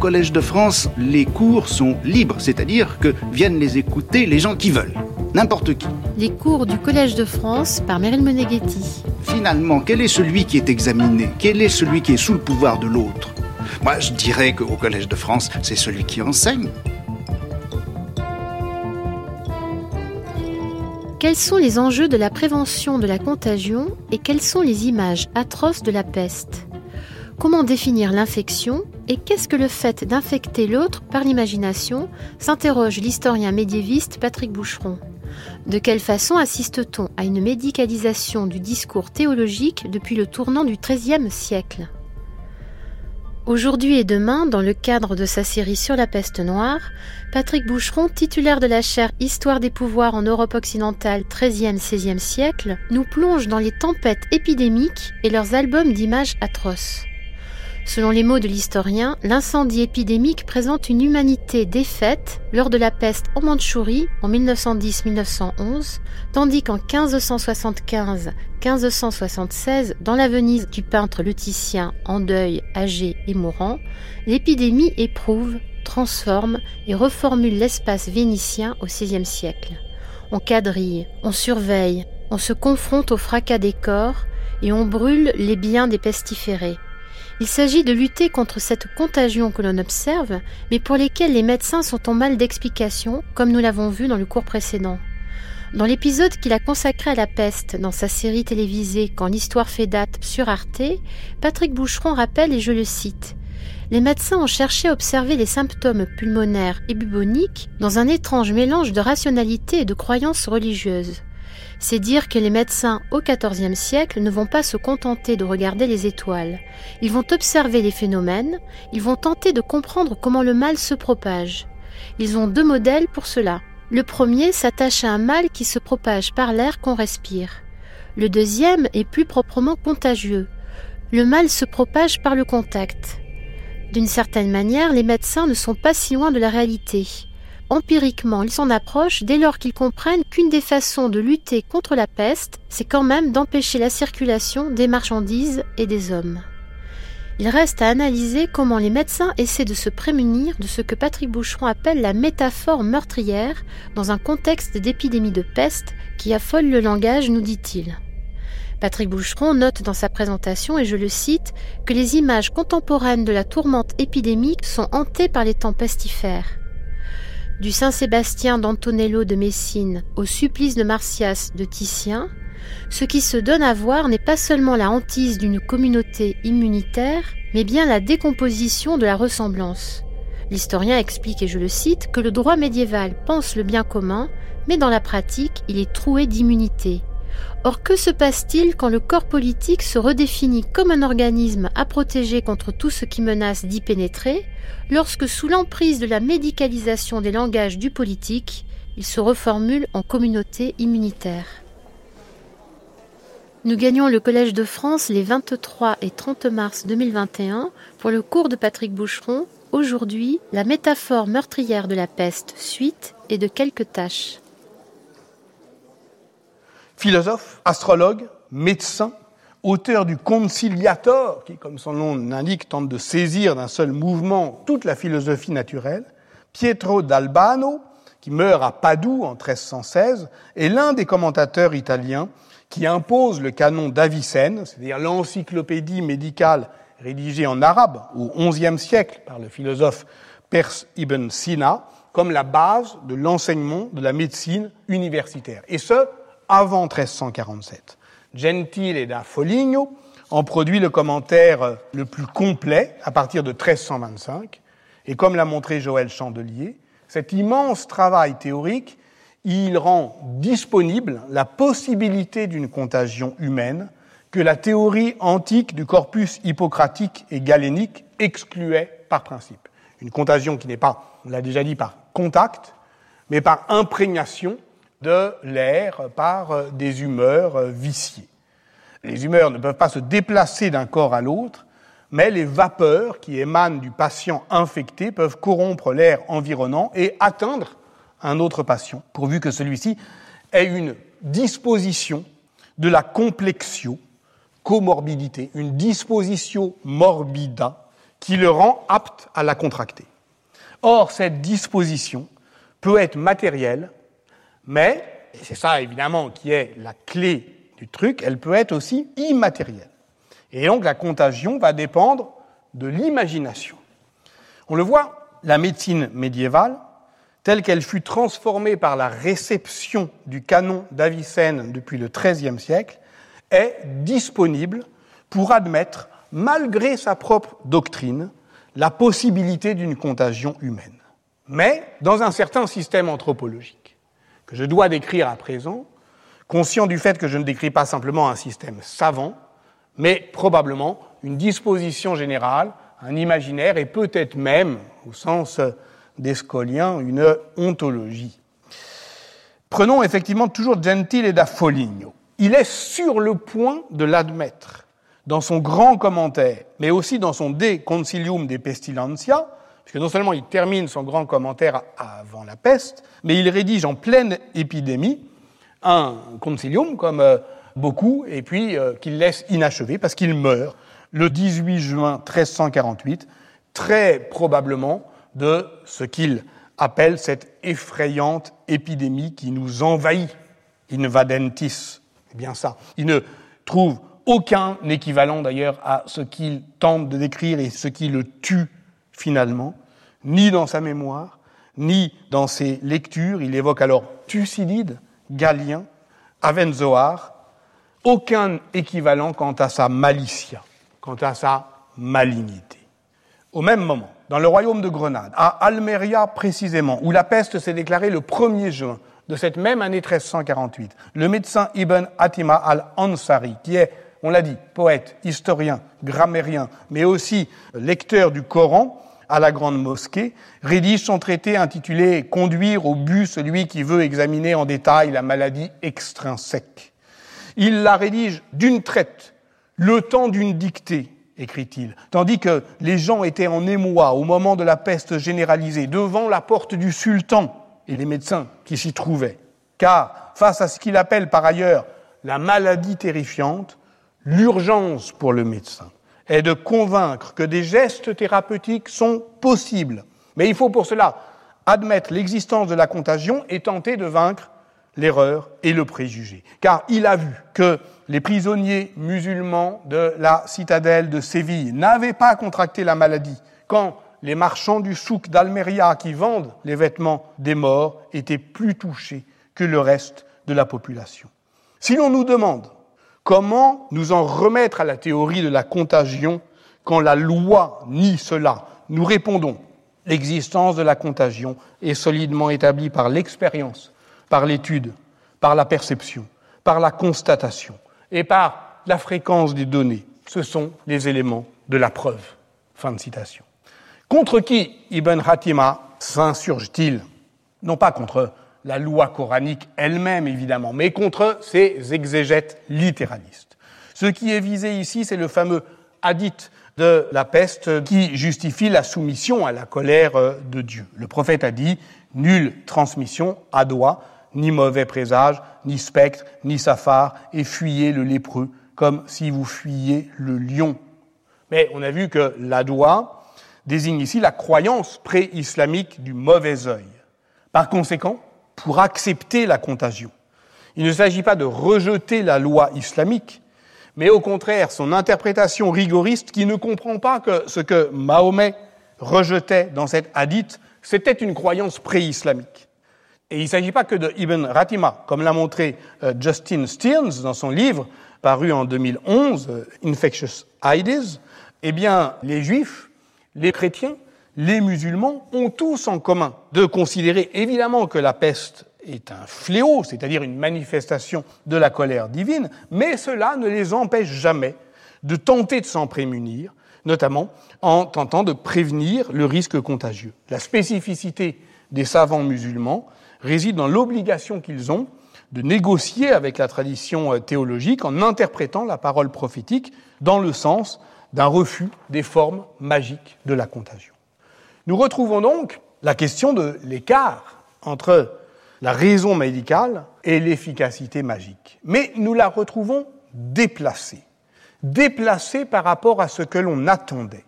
Collège de France, les cours sont libres, c'est-à-dire que viennent les écouter les gens qui veulent, n'importe qui. Les cours du Collège de France par Meryl Moneghetti. Finalement, quel est celui qui est examiné? Quel est celui qui est sous le pouvoir de l'autre? Moi, je dirais qu'au Collège de France, c'est celui qui enseigne. Quels sont les enjeux de la prévention de la contagion et quelles sont les images atroces de la peste? Comment définir l'infection et qu'est-ce que le fait d'infecter l'autre par l'imagination s'interroge l'historien médiéviste Patrick Boucheron. De quelle façon assiste-t-on à une médicalisation du discours théologique depuis le tournant du XIIIe siècle? Aujourd'hui et demain, dans le cadre de sa série sur la peste noire, Patrick Boucheron, titulaire de la chaire Histoire des pouvoirs en Europe occidentale 13e-16e siècle, nous plonge dans les tempêtes épidémiques et leurs albums d'images atroces. Selon les mots de l'historien, l'incendie épidémique présente une humanité défaite lors de la peste en Mandchourie en 1910-1911, tandis qu'en 1575-1576, dans la Venise du peintre luticien en deuil, âgé et mourant, l'épidémie éprouve, transforme et reformule l'espace vénitien au XVIe siècle. On quadrille, on surveille, on se confronte au fracas des corps et on brûle les biens des pestiférés. Il s'agit de lutter contre cette contagion que l'on observe, mais pour lesquelles les médecins sont en mal d'explication, comme nous l'avons vu dans le cours précédent. Dans l'épisode qu'il a consacré à la peste dans sa série télévisée Quand l'histoire fait date sur Arte, Patrick Boucheron rappelle, et je le cite, les médecins ont cherché à observer les symptômes pulmonaires et buboniques dans un étrange mélange de rationalité et de croyances religieuses c'est dire que les médecins au XIVe siècle ne vont pas se contenter de regarder les étoiles. Ils vont observer les phénomènes, ils vont tenter de comprendre comment le mal se propage. Ils ont deux modèles pour cela. Le premier s'attache à un mal qui se propage par l'air qu'on respire. Le deuxième est plus proprement contagieux. Le mal se propage par le contact. D'une certaine manière, les médecins ne sont pas si loin de la réalité empiriquement, ils s'en approchent dès lors qu'ils comprennent qu'une des façons de lutter contre la peste, c'est quand même d'empêcher la circulation des marchandises et des hommes. Il reste à analyser comment les médecins essaient de se prémunir de ce que Patrick Boucheron appelle la métaphore meurtrière dans un contexte d'épidémie de peste qui affole le langage, nous dit-il. Patrick Boucheron note dans sa présentation, et je le cite, que les images contemporaines de la tourmente épidémique sont hantées par les temps pestifères. Du Saint-Sébastien d'Antonello de Messine au supplice de Martias de Titien, ce qui se donne à voir n'est pas seulement la hantise d'une communauté immunitaire, mais bien la décomposition de la ressemblance. L'historien explique, et je le cite, que le droit médiéval pense le bien commun, mais dans la pratique, il est troué d'immunité. Or, que se passe-t-il quand le corps politique se redéfinit comme un organisme à protéger contre tout ce qui menace d'y pénétrer, lorsque sous l'emprise de la médicalisation des langages du politique, il se reformule en communauté immunitaire Nous gagnons le Collège de France les 23 et 30 mars 2021 pour le cours de Patrick Boucheron. Aujourd'hui, la métaphore meurtrière de la peste, suite et de quelques tâches. Philosophe, astrologue, médecin, auteur du Conciliator, qui, comme son nom l'indique, tente de saisir d'un seul mouvement toute la philosophie naturelle, Pietro d'Albano, qui meurt à Padoue en 1316, est l'un des commentateurs italiens qui impose le canon d'Avicenne, c'est-à-dire l'encyclopédie médicale rédigée en arabe au XIe siècle par le philosophe perse Ibn Sina, comme la base de l'enseignement de la médecine universitaire. Et ce, avant 1347. Gentile et da Foligno en produit le commentaire le plus complet à partir de 1325. Et comme l'a montré Joël Chandelier, cet immense travail théorique, il rend disponible la possibilité d'une contagion humaine que la théorie antique du corpus hippocratique et galénique excluait par principe. Une contagion qui n'est pas, on l'a déjà dit, par contact, mais par imprégnation de l'air par euh, des humeurs euh, viciées. Les humeurs ne peuvent pas se déplacer d'un corps à l'autre, mais les vapeurs qui émanent du patient infecté peuvent corrompre l'air environnant et atteindre un autre patient, pourvu que celui-ci ait une disposition de la complexio, comorbidité, une disposition morbida qui le rend apte à la contracter. Or, cette disposition peut être matérielle, mais, et c'est ça évidemment qui est la clé du truc, elle peut être aussi immatérielle. Et donc la contagion va dépendre de l'imagination. On le voit, la médecine médiévale, telle qu'elle fut transformée par la réception du canon d'Avicenne depuis le XIIIe siècle, est disponible pour admettre, malgré sa propre doctrine, la possibilité d'une contagion humaine. Mais dans un certain système anthropologique, que je dois décrire à présent, conscient du fait que je ne décris pas simplement un système savant, mais probablement une disposition générale, un imaginaire et peut-être même, au sens d'Escolien, une ontologie. Prenons effectivement toujours Gentile et da Foligno. Il est sur le point de l'admettre dans son grand commentaire, mais aussi dans son De Concilium de Pestilentia, puisque non seulement il termine son grand commentaire avant la peste, mais il rédige en pleine épidémie un concilium, comme euh, beaucoup, et puis euh, qu'il laisse inachevé parce qu'il meurt le 18 juin 1348, très probablement de ce qu'il appelle cette effrayante épidémie qui nous envahit, invadentis. C'est bien ça. Il ne trouve aucun équivalent d'ailleurs à ce qu'il tente de décrire et ce qui le tue finalement, ni dans sa mémoire, ni dans ses lectures. Il évoque alors Thucydide, Galien, Avenzoar, aucun équivalent quant à sa malicia, quant à sa malignité. Au même moment, dans le royaume de Grenade, à Almeria précisément, où la peste s'est déclarée le 1er juin de cette même année 1348, le médecin Ibn Atima al-Ansari, qui est, on l'a dit, poète, historien, grammairien, mais aussi lecteur du Coran, à la Grande Mosquée, rédige son traité intitulé Conduire au but celui qui veut examiner en détail la maladie extrinsèque. Il la rédige d'une traite, le temps d'une dictée, écrit-il, tandis que les gens étaient en émoi au moment de la peste généralisée, devant la porte du sultan et les médecins qui s'y trouvaient. Car, face à ce qu'il appelle par ailleurs la maladie terrifiante, l'urgence pour le médecin est de convaincre que des gestes thérapeutiques sont possibles. Mais il faut pour cela admettre l'existence de la contagion et tenter de vaincre l'erreur et le préjugé. Car il a vu que les prisonniers musulmans de la citadelle de Séville n'avaient pas contracté la maladie quand les marchands du souk d'Almeria qui vendent les vêtements des morts étaient plus touchés que le reste de la population. Si l'on nous demande comment nous en remettre à la théorie de la contagion quand la loi nie cela, nous répondons l'existence de la contagion est solidement établie par l'expérience, par l'étude, par la perception, par la constatation et par la fréquence des données. Ce sont les éléments de la preuve. Fin de citation. Contre qui Ibn Hatima s'insurge-t-il? Non pas contre la loi coranique elle-même, évidemment, mais contre ces exégètes littéralistes. Ce qui est visé ici, c'est le fameux hadith de la peste qui justifie la soumission à la colère de Dieu. Le prophète a dit Nulle transmission à doigt ni mauvais présage, ni spectre, ni safar, et fuyez le lépreux, comme si vous fuyiez le lion. Mais on a vu que la doigt désigne ici la croyance pré-islamique du mauvais œil. Par conséquent, pour accepter la contagion, il ne s'agit pas de rejeter la loi islamique, mais au contraire son interprétation rigoriste qui ne comprend pas que ce que Mahomet rejetait dans cette hadith, c'était une croyance pré-islamique. Et il ne s'agit pas que de Ibn Ratima, comme l'a montré euh, Justin Stearns dans son livre paru en 2011, euh, Infectious Ideas. Eh bien, les juifs, les chrétiens, les musulmans ont tous en commun de considérer évidemment que la peste est un fléau, c'est-à-dire une manifestation de la colère divine, mais cela ne les empêche jamais de tenter de s'en prémunir, notamment en tentant de prévenir le risque contagieux. La spécificité des savants musulmans, réside dans l'obligation qu'ils ont de négocier avec la tradition euh, théologique en interprétant la parole prophétique dans le sens d'un refus des formes magiques de la contagion. Nous retrouvons donc la question de l'écart entre la raison médicale et l'efficacité magique. Mais nous la retrouvons déplacée, déplacée par rapport à ce que l'on attendait.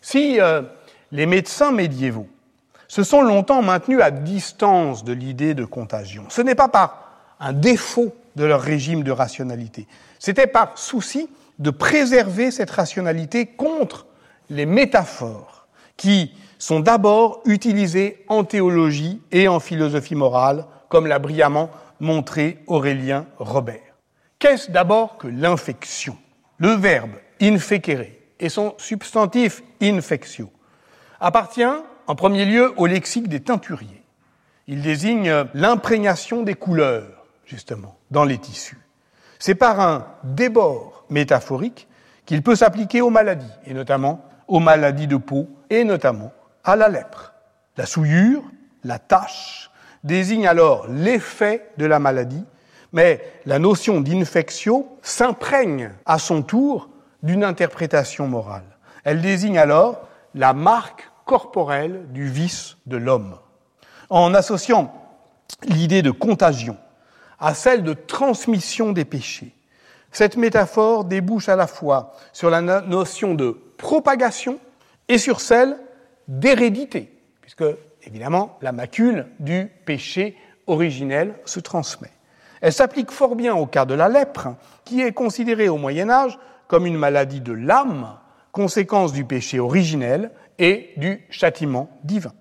Si euh, les médecins médiévaux se sont longtemps maintenus à distance de l'idée de contagion, ce n'est pas par un défaut de leur régime de rationalité, c'était par souci de préserver cette rationalité contre les métaphores qui sont d'abord utilisées en théologie et en philosophie morale, comme l'a brillamment montré Aurélien Robert. Qu'est-ce d'abord que l'infection? Le verbe infecere et son substantif infectio appartient en premier lieu au lexique des teinturiers. Il désigne l'imprégnation des couleurs, justement, dans les tissus. C'est par un débord métaphorique qu'il peut s'appliquer aux maladies, et notamment aux maladies de peau, et notamment à la lèpre. La souillure, la tache, désigne alors l'effet de la maladie, mais la notion d'infectio s'imprègne à son tour d'une interprétation morale. Elle désigne alors la marque corporelle du vice de l'homme. En associant l'idée de contagion à celle de transmission des péchés, cette métaphore débouche à la fois sur la notion de propagation et sur celle d'hérédité, puisque évidemment la macule du péché originel se transmet. Elle s'applique fort bien au cas de la lèpre, qui est considérée au Moyen Âge comme une maladie de l'âme, conséquence du péché originel et du châtiment divin.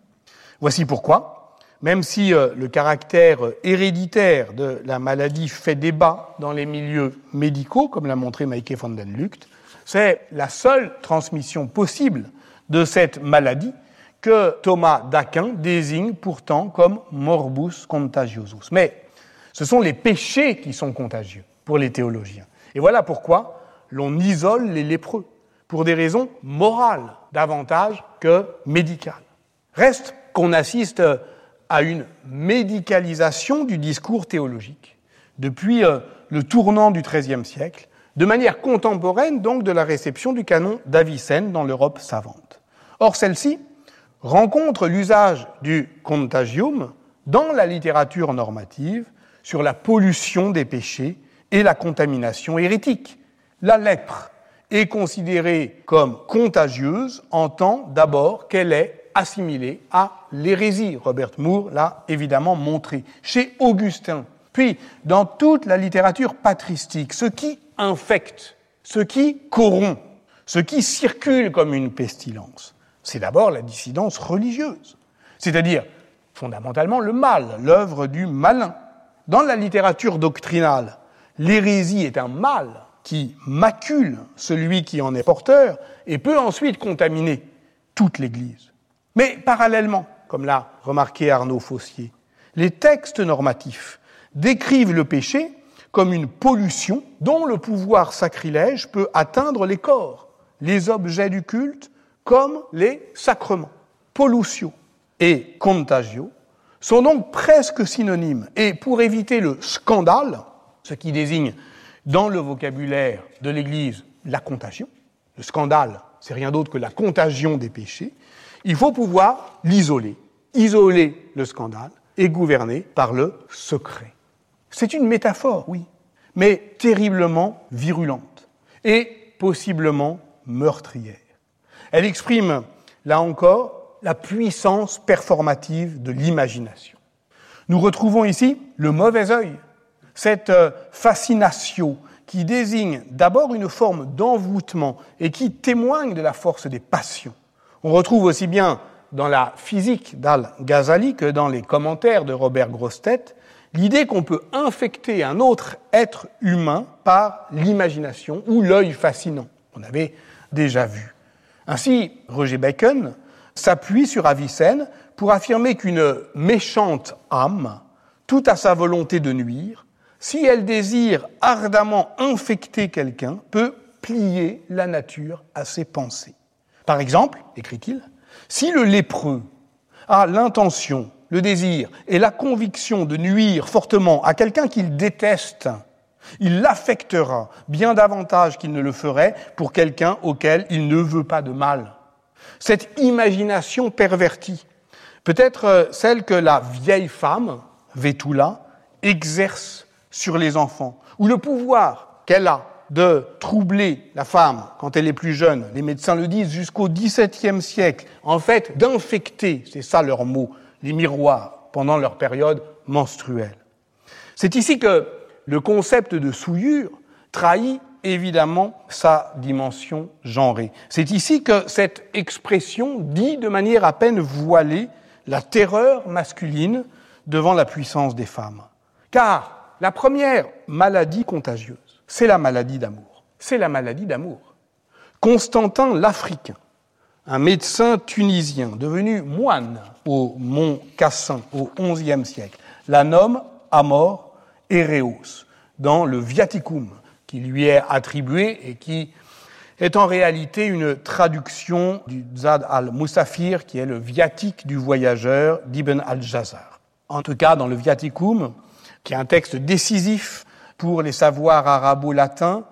Voici pourquoi, même si euh, le caractère héréditaire de la maladie fait débat dans les milieux médicaux, comme l'a montré Maike van den Lucht, c'est la seule transmission possible de cette maladie que Thomas d'Aquin désigne pourtant comme morbus contagiosus. Mais ce sont les péchés qui sont contagieux pour les théologiens. Et voilà pourquoi l'on isole les lépreux, pour des raisons morales davantage que médicales. Reste qu'on assiste à une médicalisation du discours théologique depuis euh, le tournant du XIIIe siècle, de manière contemporaine donc de la réception du canon d'Avicenne dans l'Europe savante. Or, celle-ci rencontre l'usage du contagium dans la littérature normative sur la pollution des péchés et la contamination hérétique, la lèpre est considérée comme contagieuse en tant d'abord qu'elle est assimilée à l'hérésie. Robert Moore l'a évidemment montré. Chez Augustin, puis dans toute la littérature patristique, ce qui infecte, ce qui corrompt, ce qui circule comme une pestilence, c'est d'abord la dissidence religieuse, c'est-à-dire fondamentalement le mal, l'œuvre du malin. Dans la littérature doctrinale, l'hérésie est un mal qui macule celui qui en est porteur et peut ensuite contaminer toute l'Église. Mais parallèlement, comme l'a remarqué Arnaud Fossier, les textes normatifs décrivent le péché comme une pollution dont le pouvoir sacrilège peut atteindre les corps, les objets du culte, comme les sacrements. Pollutio et contagio sont donc presque synonymes. Et pour éviter le scandale, ce qui désigne dans le vocabulaire de l'Église la contagion. Le scandale, c'est rien d'autre que la contagion des péchés. Il faut pouvoir l'isoler, isoler le scandale et gouverner par le secret. C'est une métaphore, oui, mais terriblement virulente et possiblement meurtrière. Elle exprime, là encore, la puissance performative de l'imagination. Nous retrouvons ici le mauvais œil cette euh, fascination qui désigne d'abord une forme d'envoûtement et qui témoigne de la force des passions. On retrouve aussi bien dans la physique d'Al-Ghazali que dans les commentaires de Robert Grostet l'idée qu'on peut infecter un autre être humain par l'imagination ou l'œil fascinant. On avait déjà vu. Ainsi, Roger Bacon s'appuie sur Avicenne pour affirmer qu'une méchante âme, tout à sa volonté de nuire, si elle désire ardemment infecter quelqu'un, peut plier la nature à ses pensées. Par exemple, écrit-il, si le lépreux a l'intention, le désir et la conviction de nuire fortement à quelqu'un qu'il déteste, il l'affectera bien davantage qu'il ne le ferait pour quelqu'un auquel il ne veut pas de mal. Cette imagination pervertie peut être euh, celle que la vieille femme, Vétoula, exerce sur les enfants, ou le pouvoir qu'elle a de troubler la femme quand elle est plus jeune, les médecins le disent jusqu'au XVIIe siècle, en fait d'infecter, c'est ça leur mot, les miroirs pendant leur période menstruelle. C'est ici que le concept de souillure trahit évidemment sa dimension genrée. C'est ici que cette expression dit de manière à peine voilée la terreur masculine devant la puissance des femmes. Car la première maladie contagieuse, c'est la maladie d'amour. C'est la maladie d'amour. Constantin l'Africain, un médecin tunisien devenu moine au mont Cassin au XIe siècle, la nomme Amor Ereos dans le Viaticum qui lui est attribué et qui est en réalité une traduction du Zad al-Musafir, qui est le viatique du voyageur d'Ibn al-Jazar. En tout cas, dans le Viaticum, qui est un texte décisif pour les savoirs arabo-latins,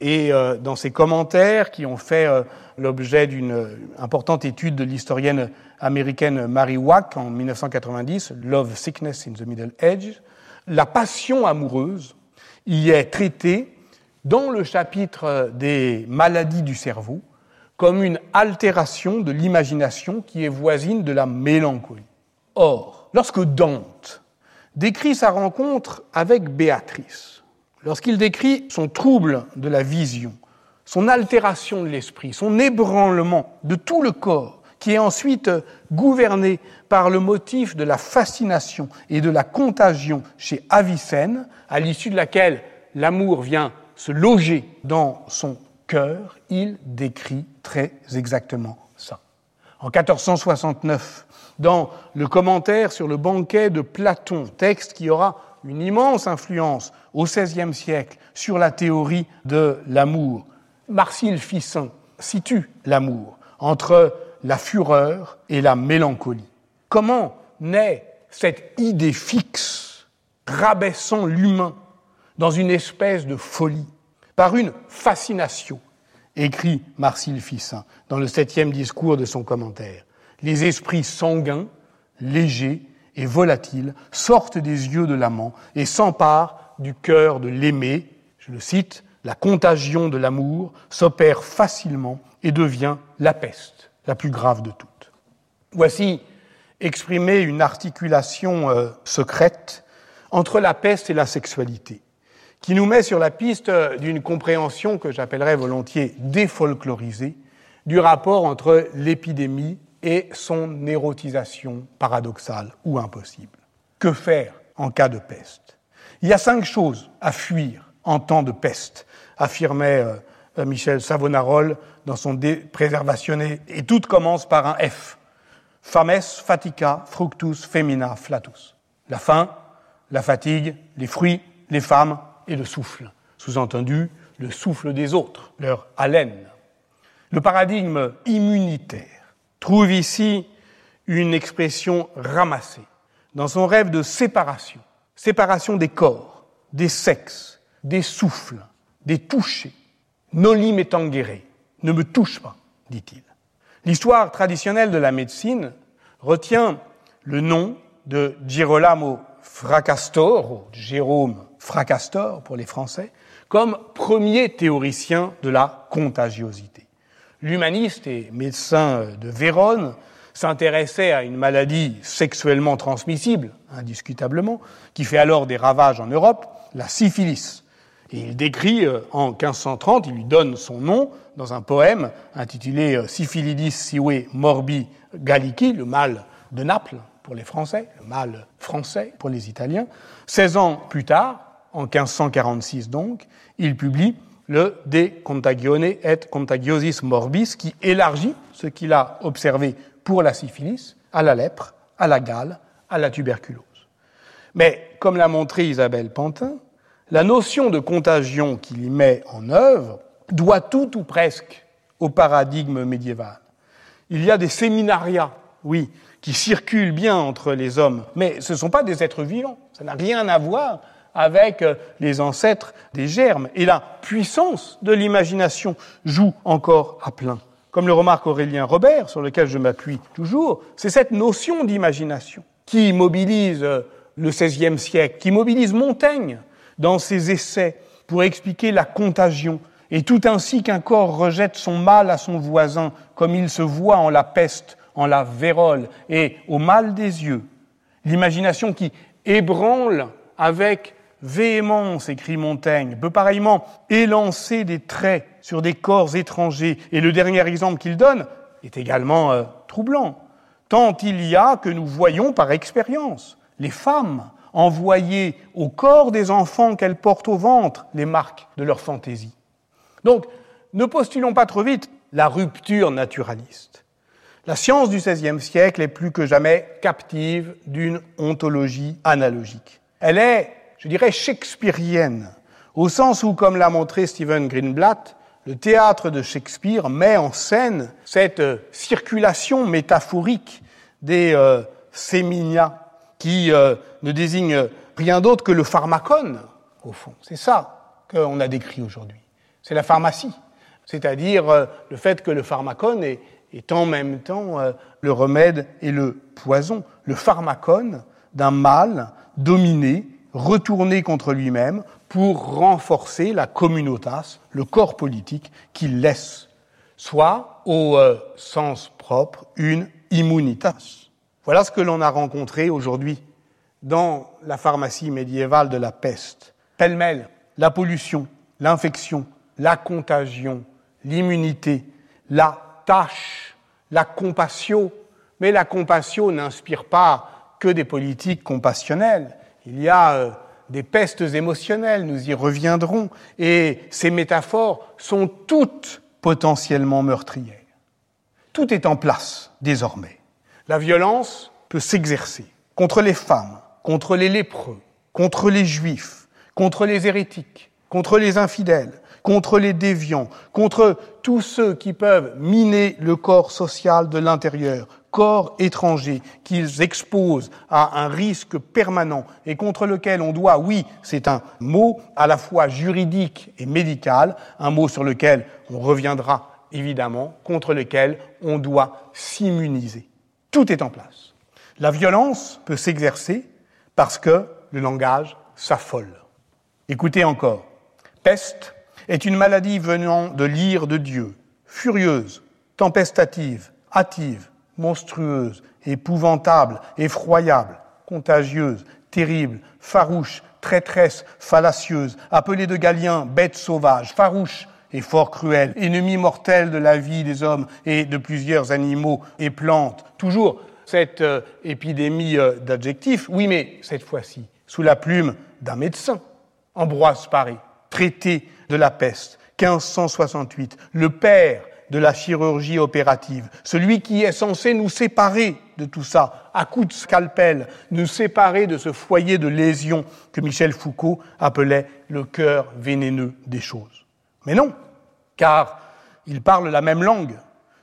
et euh, dans ses commentaires qui ont fait euh, l'objet d'une importante étude de l'historienne américaine Mary Wack en 1990, Love, Sickness in the Middle Age, la passion amoureuse y est traitée dans le chapitre des maladies du cerveau comme une altération de l'imagination qui est voisine de la mélancolie. Or, lorsque Dante décrit sa rencontre avec Béatrice, lorsqu'il décrit son trouble de la vision, son altération de l'esprit, son ébranlement de tout le corps, qui est ensuite gouverné par le motif de la fascination et de la contagion chez Avicenne, à l'issue de laquelle l'amour vient se loger dans son cœur, il décrit très exactement ça. En 1469, dans le commentaire sur le banquet de Platon, texte qui aura une immense influence au XVIe siècle sur la théorie de l'amour, Marcille Fissin situe l'amour entre la fureur et la mélancolie. Comment naît cette idée fixe, rabaissant l'humain dans une espèce de folie, par une fascination, écrit Marcille Fissin dans le septième discours de son commentaire. Les esprits sanguins, légers et volatiles sortent des yeux de l'amant et s'emparent du cœur de l'aimé. Je le cite, la contagion de l'amour s'opère facilement et devient la peste, la plus grave de toutes. Voici exprimée une articulation euh, secrète entre la peste et la sexualité qui nous met sur la piste d'une compréhension que j'appellerais volontiers défolklorisée du rapport entre l'épidémie et son érotisation paradoxale ou impossible. Que faire en cas de peste? Il y a cinq choses à fuir en temps de peste, affirmait euh, Michel Savonarole dans son Dé préservationné, et tout commence par un F. Fames, fatica, fructus, femina, flatus. La faim, la fatigue, les fruits, les femmes, et le souffle, sous-entendu le souffle des autres, leur haleine. Le paradigme immunitaire trouve ici une expression ramassée dans son rêve de séparation, séparation des corps, des sexes, des souffles, des touchés. Noli me ne me touche pas, dit-il. L'histoire traditionnelle de la médecine retient le nom de Girolamo Fracastor, Jérôme Fracastor pour les Français, comme premier théoricien de la contagiosité. L'humaniste et médecin de Vérone s'intéressait à une maladie sexuellement transmissible, indiscutablement, qui fait alors des ravages en Europe, la syphilis. Et il décrit euh, en 1530, il lui donne son nom dans un poème intitulé euh, Syphilidis sive morbi gallici, le mal de Naples pour les Français, le mal français pour les Italiens. 16 ans plus tard, en 1546 donc, il publie le De Contagione et Contagiosis Morbis, qui élargit ce qu'il a observé pour la syphilis à la lèpre, à la gale, à la tuberculose. Mais, comme l'a montré Isabelle Pantin, la notion de contagion qu'il y met en œuvre doit tout ou presque au paradigme médiéval. Il y a des séminariats, oui, qui circulent bien entre les hommes, mais ce ne sont pas des êtres vivants. Ça n'a rien à voir avec euh, les ancêtres des germes. Et la puissance de l'imagination joue encore à plein. Comme le remarque Aurélien Robert, sur lequel je m'appuie toujours, c'est cette notion d'imagination qui mobilise euh, le XVIe siècle, qui mobilise Montaigne dans ses essais pour expliquer la contagion, et tout ainsi qu'un corps rejette son mal à son voisin, comme il se voit en la peste, en la vérole et au mal des yeux. L'imagination qui ébranle avec véhémence, écrit Montaigne, peut pareillement élancer des traits sur des corps étrangers. Et le dernier exemple qu'il donne est également euh, troublant, tant il y a que nous voyons par expérience les femmes envoyer au corps des enfants qu'elles portent au ventre les marques de leur fantaisie. Donc, ne postulons pas trop vite la rupture naturaliste. La science du XVIe siècle est plus que jamais captive d'une ontologie analogique. Elle est, je dirais, shakespearienne, au sens où, comme l'a montré Stephen Greenblatt, le théâtre de Shakespeare met en scène cette euh, circulation métaphorique des euh, qui euh, ne désigne rien d'autre que le pharmacone, au fond. C'est ça qu'on a décrit aujourd'hui. C'est la pharmacie, c'est-à-dire le fait que le pharmacone est, en même temps euh, le remède et le poison, le pharmacone d'un mal dominé, retourné contre lui-même pour renforcer la communautas, le corps politique qu'il laisse, soit au euh, sens propre une immunitas. Voilà ce que l'on a rencontré aujourd'hui dans la pharmacie médiévale de la peste. Pêle-mêle, la pollution, l'infection, la contagion, l'immunité, la tâche, la compassion. Mais la compassion n'inspire pas que des politiques compassionnelles. Il y a euh, des pestes émotionnelles, nous y reviendrons, et ces métaphores sont toutes potentiellement meurtrières. Tout est en place désormais. La violence peut s'exercer contre les femmes, contre les lépreux, contre les juifs, contre les hérétiques, contre les infidèles, contre les déviants, contre tous ceux qui peuvent miner le corps social de l'intérieur, corps étranger qu'ils exposent à un risque permanent et contre lequel on doit, oui, c'est un mot à la fois juridique et médical, un mot sur lequel on reviendra évidemment, contre lequel on doit s'immuniser. Tout est en place. La violence peut s'exercer parce que le langage s'affole. Écoutez encore. Peste, est une maladie venant de l'ire de Dieu, furieuse, tempestative, hâtive, monstrueuse, épouvantable, effroyable, contagieuse, terrible, farouche, traîtresse, fallacieuse, appelée de Galien bête sauvage, farouche et fort cruelle, ennemi mortel de la vie des hommes et de plusieurs animaux et plantes. Toujours cette euh, épidémie euh, d'adjectifs, oui, mais cette fois-ci, sous la plume d'un médecin, Ambroise Paré, traité de la peste, 1568, le père de la chirurgie opérative, celui qui est censé nous séparer de tout ça, à coups de scalpel, nous séparer de ce foyer de lésions que Michel Foucault appelait le cœur vénéneux des choses. Mais non, car il parle la même langue,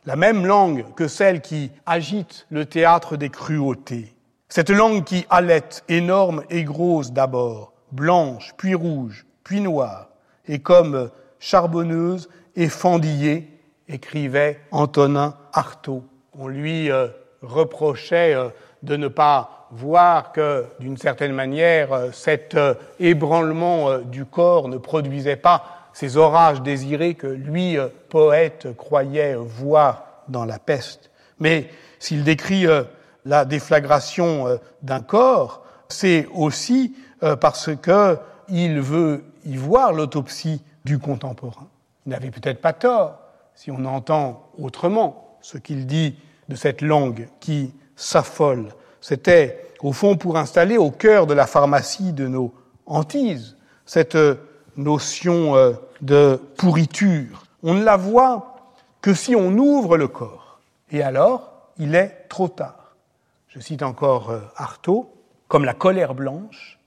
la même langue que celle qui agite le théâtre des cruautés. Cette langue qui halète, énorme et grosse d'abord, blanche, puis rouge, puis noire, et comme charbonneuse et fendillée, écrivait Antonin Artaud. On lui euh, reprochait euh, de ne pas voir que, d'une certaine manière, euh, cet ébranlement du corps ne produisait pas ces orages désirés que lui, poète, croyait voir dans la peste. Mais s'il décrit la déflagration d'un corps, c'est aussi parce qu'il veut y voir l'autopsie du contemporain. Il n'avait peut-être pas tort si on entend autrement ce qu'il dit de cette langue qui s'affole. C'était au fond pour installer au cœur de la pharmacie de nos hantises cette notion euh, de pourriture. On ne la voit que si on ouvre le corps. Et alors, il est trop tard. Je cite encore euh, Artaud, comme la colère blanche,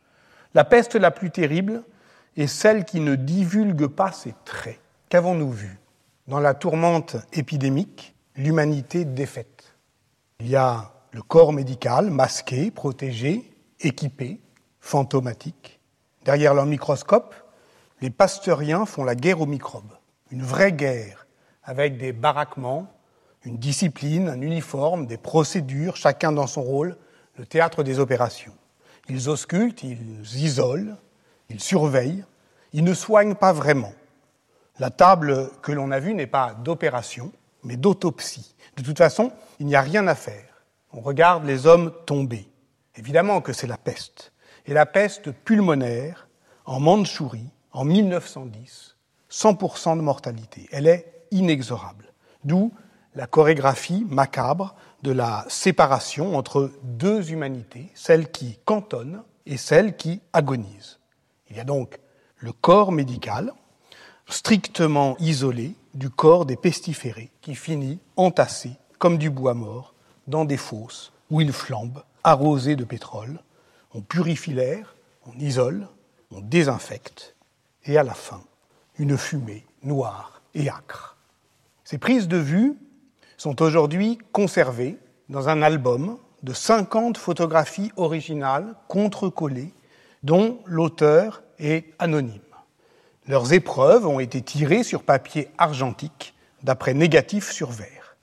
la peste la plus terrible, et celle qui ne divulgue pas ses traits. Qu'avons-nous vu Dans la tourmente épidémique, l'humanité défaite? Il y a le corps médical masqué, protégé, équipé, fantomatique. Derrière leur microscope, les pasteuriens font la guerre aux microbes. Une vraie guerre, avec des baraquements, une discipline, un uniforme, des procédures, chacun dans son rôle, le théâtre des opérations. Ils auscultent, ils isolent, ils surveillent, Il ne soigne pas vraiment. La table que l'on a vue n'est pas d'opération, mais d'autopsie. De toute façon, il n'y a rien à faire. On regarde les hommes tomber. Évidemment que c'est la peste. Et la peste pulmonaire, en Mandchourie, en 1910, 100% de mortalité. Elle est inexorable. D'où la chorégraphie macabre de la séparation entre deux humanités, celle qui cantonne et celle qui agonise. Il y a donc le corps médical, strictement isolé du corps des pestiférés, qui finit entassé comme du bois mort dans des fosses où il flambe, arrosé de pétrole. On purifie l'air, on isole, on désinfecte, et à la fin, une fumée noire et âcre. Ces prises de vue sont aujourd'hui conservées dans un album de 50 photographies originales contre-collées dont l'auteur est anonyme. Leurs épreuves ont été tirées sur papier argentique d'après négatif sur verre.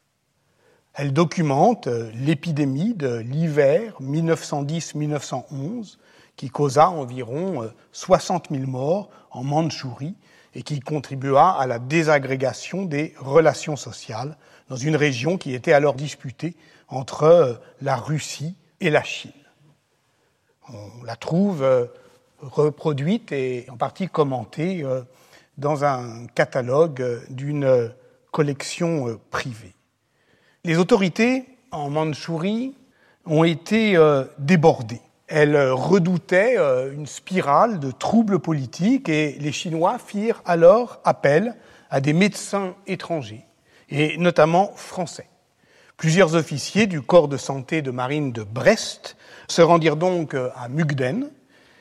Elles documentent l'épidémie de l'hiver 1910-1911 qui causa environ 60 000 morts en Mandchourie et qui contribua à la désagrégation des relations sociales dans une région qui était alors disputée entre la Russie et la Chine. On la trouve euh, reproduite et en partie commentée euh, dans un catalogue d'une collection euh, privée. Les autorités en Mandchourie ont été débordées elle redoutait euh, une spirale de troubles politiques et les Chinois firent alors appel à des médecins étrangers, et notamment français. Plusieurs officiers du corps de santé de marine de Brest se rendirent donc euh, à Mugden,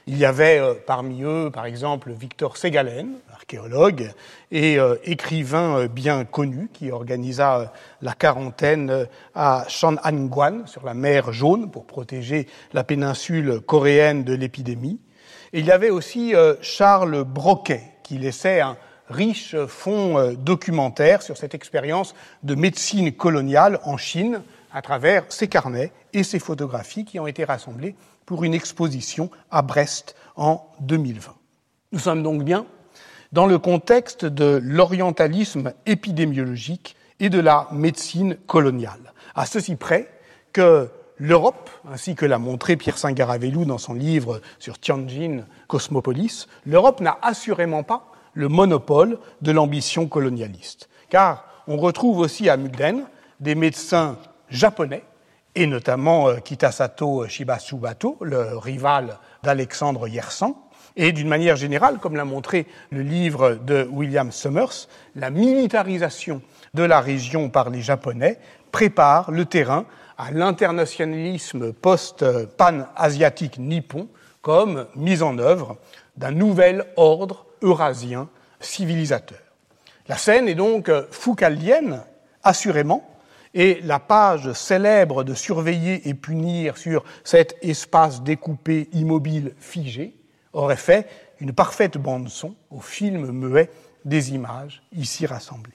il y avait euh, parmi eux, par exemple, Victor Segalen, archéologue et euh, écrivain euh, bien connu, qui organisa la quarantaine à Shananguan, sur la mer Jaune, pour protéger la péninsule coréenne de l'épidémie. Il y avait aussi Charles Broquet, qui laissait un riche fonds documentaire sur cette expérience de médecine coloniale en Chine à travers ses carnets et ses photographies qui ont été rassemblées pour une exposition à Brest en 2020. Nous sommes donc bien dans le contexte de l'orientalisme épidémiologique et de la médecine coloniale, à ceci près que l'Europe, ainsi que l'a montré Pierre Singaravelou dans son livre sur Tianjin Cosmopolis, l'Europe n'a assurément pas le monopole de l'ambition colonialiste, car on retrouve aussi à Mugden des médecins japonais et notamment euh, Kitasato Shibasubato, le rival d'Alexandre Yersan. Et d'une manière générale, comme l'a montré le livre de William Summers, la militarisation de la région par les Japonais prépare le terrain à l'internationalisme post-pan-asiatique nippon comme mise en œuvre d'un nouvel ordre eurasien civilisateur. La scène est donc foucaldienne, assurément, et la page célèbre de surveiller et punir sur cet espace découpé, immobile, figé, aurait fait une parfaite bande-son au film muet des images ici rassemblées.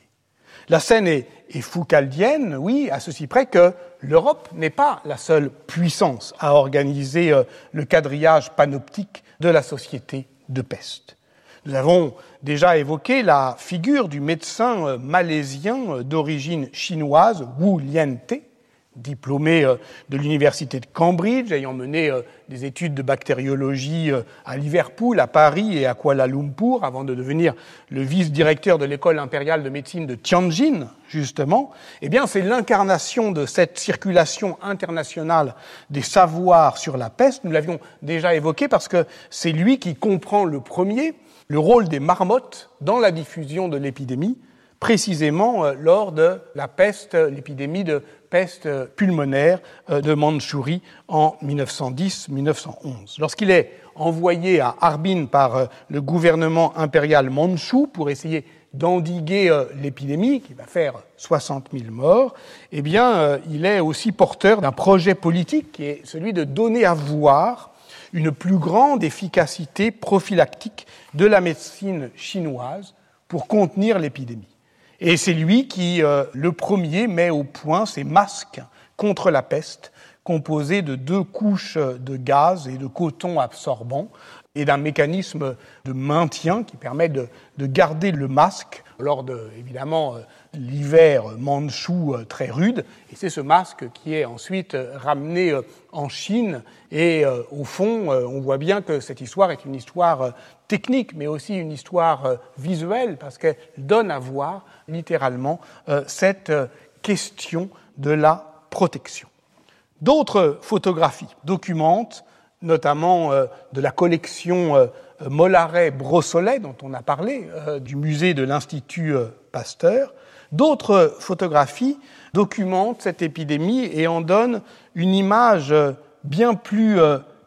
La scène est, est foucaldienne, oui, à ceci près que l'Europe n'est pas la seule puissance à organiser euh, le quadrillage panoptique de la société de peste. Nous avons déjà évoqué la figure du médecin euh, malaisien euh, d'origine chinoise, Wu Liente, diplômé euh, de l'université de Cambridge, ayant mené des études de bactériologie à Liverpool, à Paris et à Kuala Lumpur, avant de devenir le vice-directeur de l'école impériale de médecine de Tianjin, justement, eh bien, c'est l'incarnation de cette circulation internationale des savoirs sur la peste. Nous l'avions déjà évoqué parce que c'est lui qui comprend le premier le rôle des marmottes dans la diffusion de l'épidémie, précisément euh, lors de la peste, l'épidémie de peste pulmonaire euh, de Mandchourie en 1910-1911. Lorsqu'il est envoyé à Harbin par euh, le gouvernement impérial mandchou pour essayer d'endiguer l'épidémie, qui va faire 60 000 morts, eh bien, il est aussi porteur d'un projet politique qui est celui de donner à voir une plus grande efficacité prophylactique de la médecine chinoise pour contenir l'épidémie. Et c'est lui qui, euh, le premier, met au point ces masques contre la peste, composés de deux couches de gaz et de coton absorbant, et d'un mécanisme de maintien qui permet de, garder le masque lors de, évidemment, euh, l'hiver mandchou euh, très rude. Et c'est ce masque qui est ensuite euh, ramené en Chine. Et au fond, on voit bien que cette histoire est une histoire technique, mais aussi une histoire visuelle, parce qu'elle donne à voir littéralement cette question de la protection. D'autres photographies documentent notamment euh, de la collection euh, Mollaret-Brossolet, dont on a parlé, euh, du musée de l'Institut Pasteur. D'autres photographies documentent cette épidémie et en donnent une image bien plus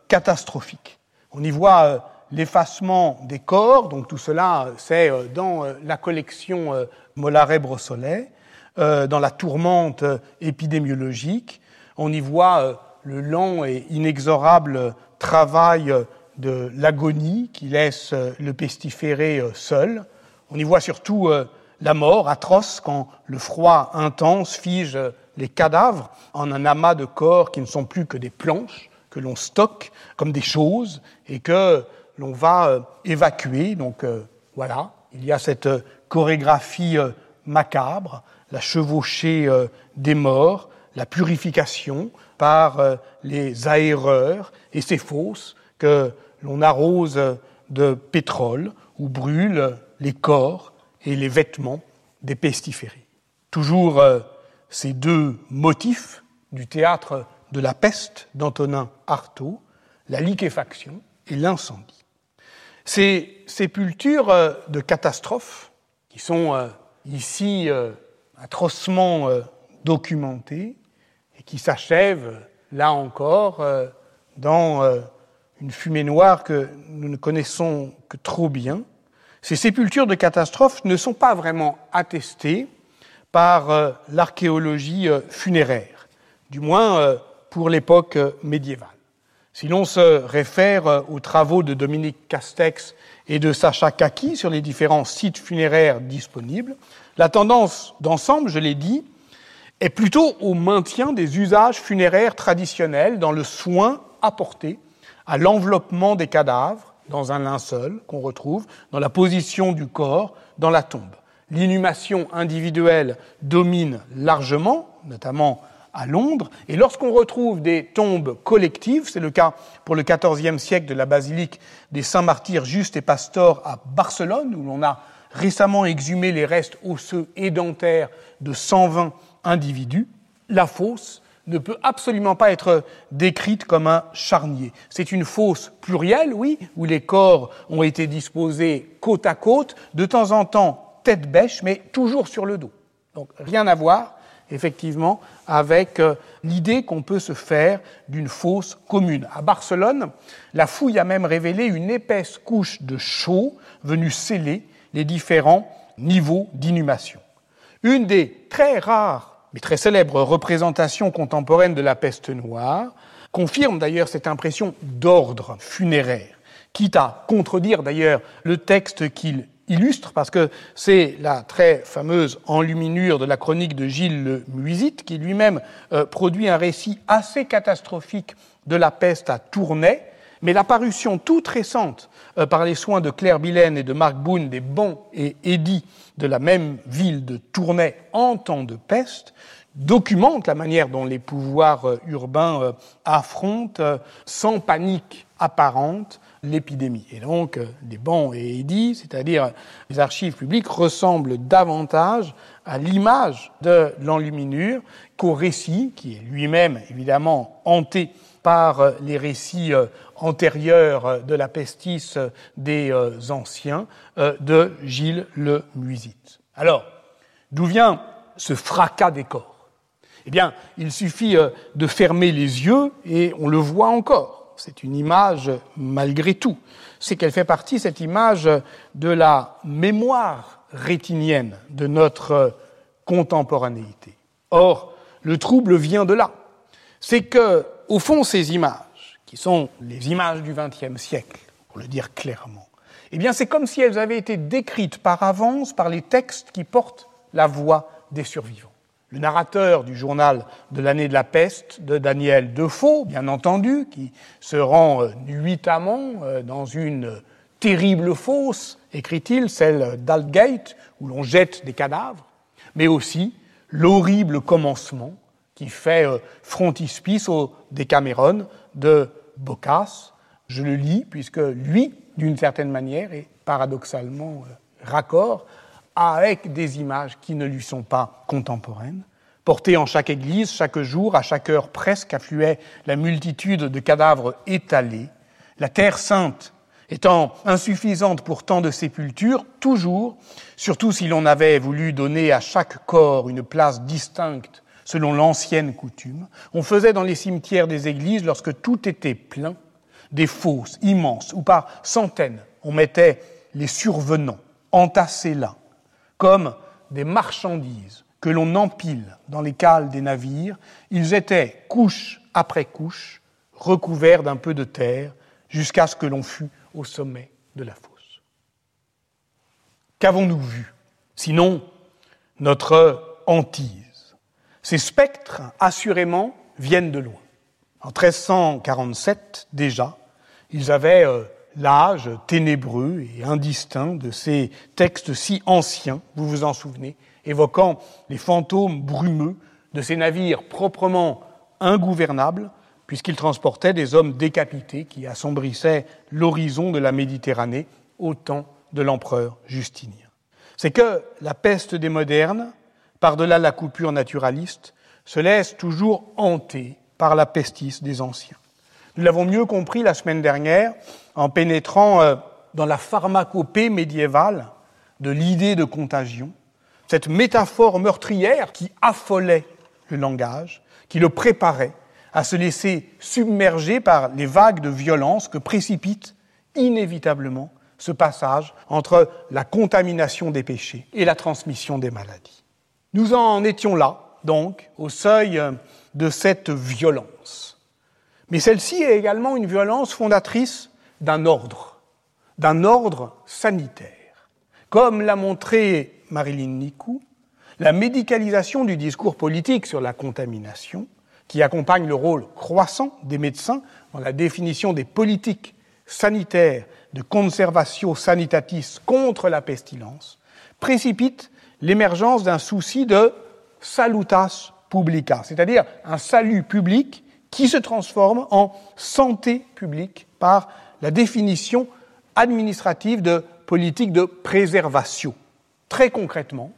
catastrophique. On y voit l'effacement des corps, donc tout cela c'est dans la collection Mollaret-Brossolet, dans la tourmente épidémiologique. On y voit le lent et inexorable travail de l'agonie qui laisse le pestiféré euh, seul. On y voit surtout euh, la mort atroce quand le froid intense fige les cadavres en un amas de corps qui ne sont plus que des planches que l'on stocke comme des choses et que l'on va euh, évacuer. Donc voilà, il y a cette chorégraphie macabre, la chevauchée des morts, la purification, par euh, les aéreurs et ces fosses que l'on arrose de pétrole ou brûle les corps et les vêtements des pestiférés. Toujours euh, ces deux motifs du théâtre de la peste d'Antonin Artaud, la liquéfaction et l'incendie. Ces sépultures euh, de catastrophes, qui sont ici atrocement documentées, et qui s'achève, là encore, euh, dans euh, une fumée noire que nous ne connaissons que trop bien. Ces sépultures de catastrophes ne sont pas vraiment attestées par euh, l'archéologie funéraire, du moins pour l'époque médiévale. Si l'on se réfère aux travaux de Dominique Castex et de Sacha Kaki sur les différents sites funéraires disponibles, la tendance d'ensemble, je l'ai dit, est plutôt au maintien des usages funéraires traditionnels dans le soin apporté à l'enveloppement des cadavres dans un linceul qu'on retrouve, dans la position du corps, dans la tombe. L'inhumation individuelle domine largement, notamment à Londres, et lorsqu'on retrouve des tombes collectives, c'est le cas pour le XIVe siècle de la basilique des Saints Martyrs Juste et Pastor à Barcelone, où l'on a récemment exhumé les restes osseux et dentaires de 120 individu, la fosse ne peut absolument pas être décrite comme un charnier. C'est une fosse plurielle, oui, où les corps ont été disposés côte à côte, de temps en temps tête bêche, mais toujours sur le dos. Donc rien à voir, effectivement, avec euh, l'idée qu'on peut se faire d'une fosse commune. À Barcelone, la fouille a même révélé une épaisse couche de chaux venue sceller les différents niveaux d'inhumation. Une des très rares mais très célèbre représentation contemporaine de la peste noire, confirme d'ailleurs cette impression d'ordre funéraire, quitte à contredire d'ailleurs le texte qu'il illustre, parce que c'est la très fameuse enluminure de la chronique de Gilles le Muisite, qui lui-même euh, produit un récit assez catastrophique de la peste à Tournai, mais l'apparition toute récente euh, par les soins de Claire Billen et de Marc Boone des bons et édits de la même ville de Tournai en temps de peste documente la manière dont les pouvoirs euh, urbains euh, affrontent sans panique apparente l'épidémie. Et donc, les bons et édits, c'est-à-dire les archives publiques, ressemblent davantage à l'image de l'enluminure qu'au récit, qui est lui-même évidemment hanté par les récits antérieure de la pestis des euh, anciens euh, de Gilles le Muisite. Alors, d'où vient ce fracas des corps? Eh bien, il suffit euh, de fermer les yeux et on le voit encore. C'est une image malgré tout. C'est qu'elle fait partie, cette image, de la mémoire rétinienne de notre contemporanéité. Or, le trouble vient de là. C'est que, au fond, ces images, qui sont les images du XXe siècle, pour le dire clairement, eh bien c'est comme si elles avaient été décrites par avance par les textes qui portent la voix des survivants. le narrateur du journal de l'année de la peste de Daniel Defoe, bien entendu, qui se rend euh, nuitamment euh, dans une terrible fosse, écrit-il, celle d'Algate, où l'on jette des cadavres, mais aussi l'horrible commencement qui fait euh, frontispice au Décameron de Boccace. Je le lis puisque lui, d'une certaine manière, est paradoxalement raccord avec des images qui ne lui sont pas contemporaines. Portées en chaque église, chaque jour, à chaque heure presque, affluait la multitude de cadavres étalés. La terre sainte étant insuffisante pour tant de sépultures, toujours, surtout si l'on avait voulu donner à chaque corps une place distincte selon l'ancienne coutume, on faisait dans les cimetières des églises, lorsque tout était plein, des fosses immenses, où par centaines on mettait les survenants, entassés là, comme des marchandises que l'on empile dans les cales des navires, ils étaient couche après couche recouverts d'un peu de terre jusqu'à ce que l'on fût au sommet de la fosse. Qu'avons-nous vu Sinon, notre hantise? Ces spectres, assurément, viennent de loin. En 1347, déjà, ils avaient euh, l'âge ténébreux et indistinct de ces textes si anciens, vous vous en souvenez, évoquant les fantômes brumeux de ces navires proprement ingouvernables, puisqu'ils transportaient des hommes décapités qui assombrissaient l'horizon de la Méditerranée au temps de l'empereur Justinien. C'est que la peste des modernes, par-delà la coupure naturaliste, se laisse toujours hanter par la pestis des anciens. Nous l'avons mieux compris la semaine dernière en pénétrant euh, dans la pharmacopée médiévale de l'idée de contagion, cette métaphore meurtrière qui affolait le langage, qui le préparait à se laisser submerger par les vagues de violence que précipite inévitablement ce passage entre la contamination des péchés et la transmission des maladies. Nous en étions là, donc, au seuil de cette violence. Mais celle-ci est également une violence fondatrice d'un ordre, d'un ordre sanitaire. Comme l'a montré Marilyn Nicou, la médicalisation du discours politique sur la contamination, qui accompagne le rôle croissant des médecins dans la définition des politiques sanitaires de conservatio sanitatis contre la pestilence, précipite l'émergence d'un souci de salutas publica, c'est-à-dire un salut public qui se transforme en santé publique par la définition administrative de politique de préservation. Très concrètement,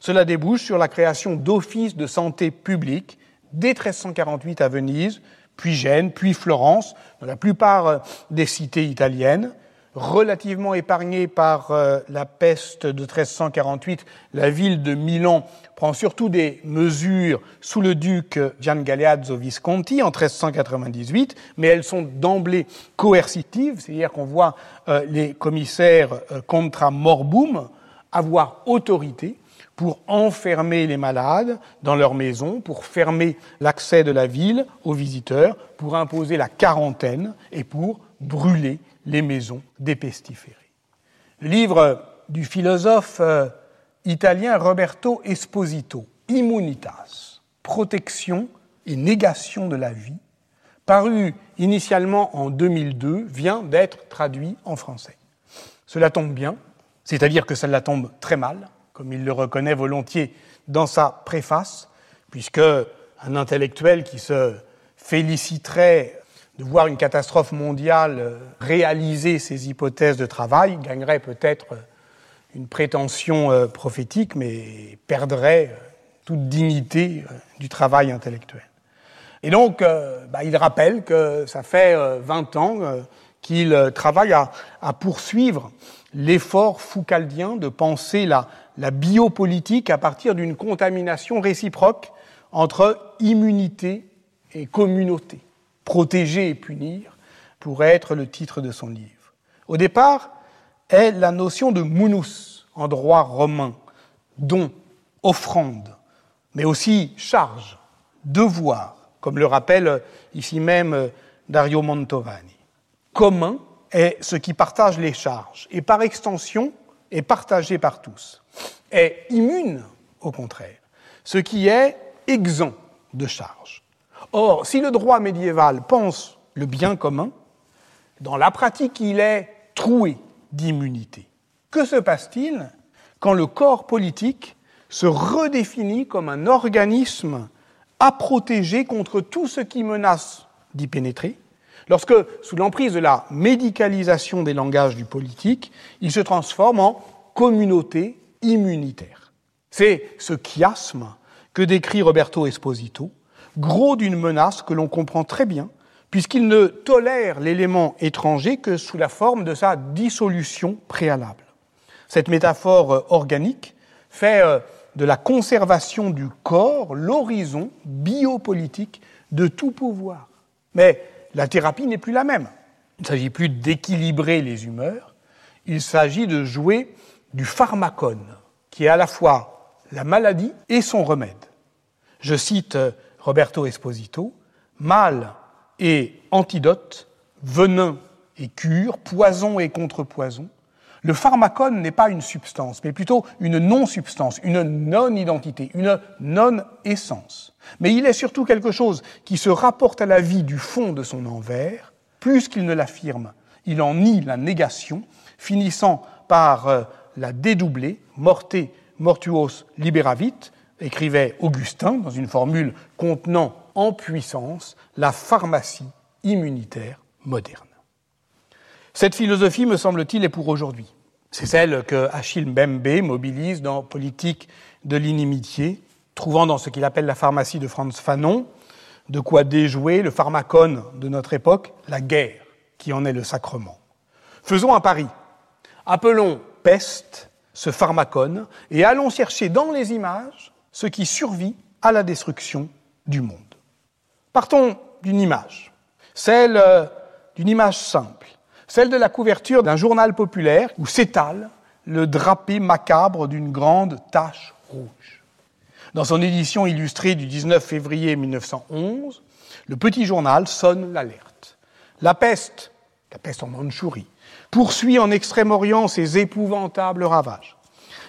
cela débouche sur la création d'offices de santé publique dès 1348 à Venise, puis Gênes, puis Florence, dans la plupart euh, des cités italiennes, relativement épargnée par euh, la peste de 1348, la ville de Milan prend surtout des mesures sous le duc Gian Galeazzo Visconti en 1398, mais elles sont d'emblée coercitives, c'est-à-dire qu'on voit euh, les commissaires contra morbum avoir autorité pour enfermer les malades dans leur maison, pour fermer l'accès de la ville aux visiteurs, pour imposer la quarantaine et pour brûler les maisons des pestiférés. Le livre du philosophe euh, italien Roberto Esposito, Immunitas, protection et négation de la vie, paru initialement en 2002, vient d'être traduit en français. Cela tombe bien, c'est-à-dire que cela tombe très mal, comme il le reconnaît volontiers dans sa préface, puisque un intellectuel qui se féliciterait de voir une catastrophe mondiale réaliser ses hypothèses de travail gagnerait peut-être une prétention euh, prophétique, mais perdrait euh, toute dignité euh, du travail intellectuel. Et donc, bah, il rappelle que ça fait 20 ans qu'il travaille à, poursuivre l'effort foucaldien de penser la biopolitique à partir d'une contamination réciproque entre immunité et communauté. Protéger et punir pourrait être le titre de son livre. Au départ est la notion de munus en droit romain, don, offrande, mais aussi charge, devoir, comme le rappelle ici même Dario Montovani. Commun est ce qui partage les charges et par extension est partagé par tous. Est immune, au contraire, ce qui est exempt de charge. Or, si le droit médiéval pense le bien commun, dans la pratique, il est troué d'immunité. Que se passe-t-il quand le corps politique se redéfinit comme un organisme à protéger contre tout ce qui menace d'y pénétrer, lorsque, sous l'emprise de la médicalisation des langages du politique, il se transforme en communauté immunitaire. C'est ce chiasme que décrit Roberto Esposito, gros d'une menace que l'on comprend très bien, puisqu'il ne tolère l'élément étranger que sous la forme de sa dissolution préalable. Cette métaphore organique fait euh, de la conservation du corps l'horizon biopolitique de tout pouvoir. Mais la thérapie n'est plus la même. Il ne s'agit plus d'équilibrer les humeurs, il s'agit de jouer du pharmacone, qui est à la fois la maladie et son remède. Je cite euh, Roberto Esposito, mal et antidote, venin et cure, poison et contrepoison, le pharmacone n'est pas une substance, mais plutôt une non-substance, une non-identité, une non-essence. Mais il est surtout quelque chose qui se rapporte à la vie du fond de son envers, plus qu'il ne l'affirme. Il en nie la négation, finissant par euh, la dédoubler, morte mortuos liberavit, écrivait Augustin dans une formule contenant en puissance la pharmacie immunitaire moderne. Cette philosophie, me semble-t-il, est pour aujourd'hui. C'est celle que Achille Mbembe mobilise dans Politique de l'inimitié, trouvant dans ce qu'il appelle la pharmacie de Franz Fanon de quoi déjouer le pharmacone de notre époque, la guerre, qui en est le sacrement. Faisons un pari. Appelons peste ce pharmacone et allons chercher dans les images ce qui survit à la destruction du monde. Partons d'une image, celle euh, d'une image simple celle de la couverture d'un journal populaire où s'étale le drapé macabre d'une grande tache rouge. Dans son édition illustrée du 19 février 1911, le petit journal sonne l'alerte. La peste, la peste en Mandchourie, poursuit en Extrême-Orient ses épouvantables ravages.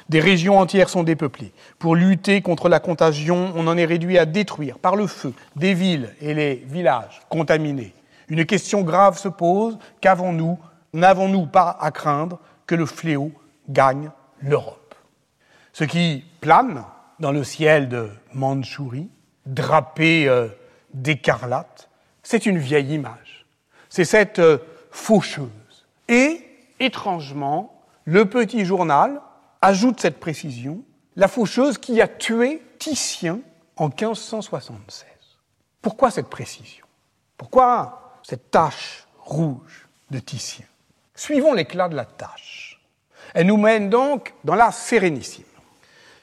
Des régions entières sont dépeuplées. Pour lutter contre la contagion, on en est réduit à détruire par le feu des villes et les villages contaminés. Une question grave se pose, qu'avons-nous N'avons-nous pas à craindre que le fléau gagne l'Europe? Ce qui plane dans le ciel de Mandchourie, drapé euh, d'écarlate, c'est une vieille image. C'est cette euh, faucheuse. Et, étrangement, le petit journal ajoute cette précision, la faucheuse qui a tué Titien en 1576. Pourquoi cette précision? Pourquoi cette tache rouge de Titien? Suivons l'éclat de la tache. Elle nous mène donc dans la Sérénissime.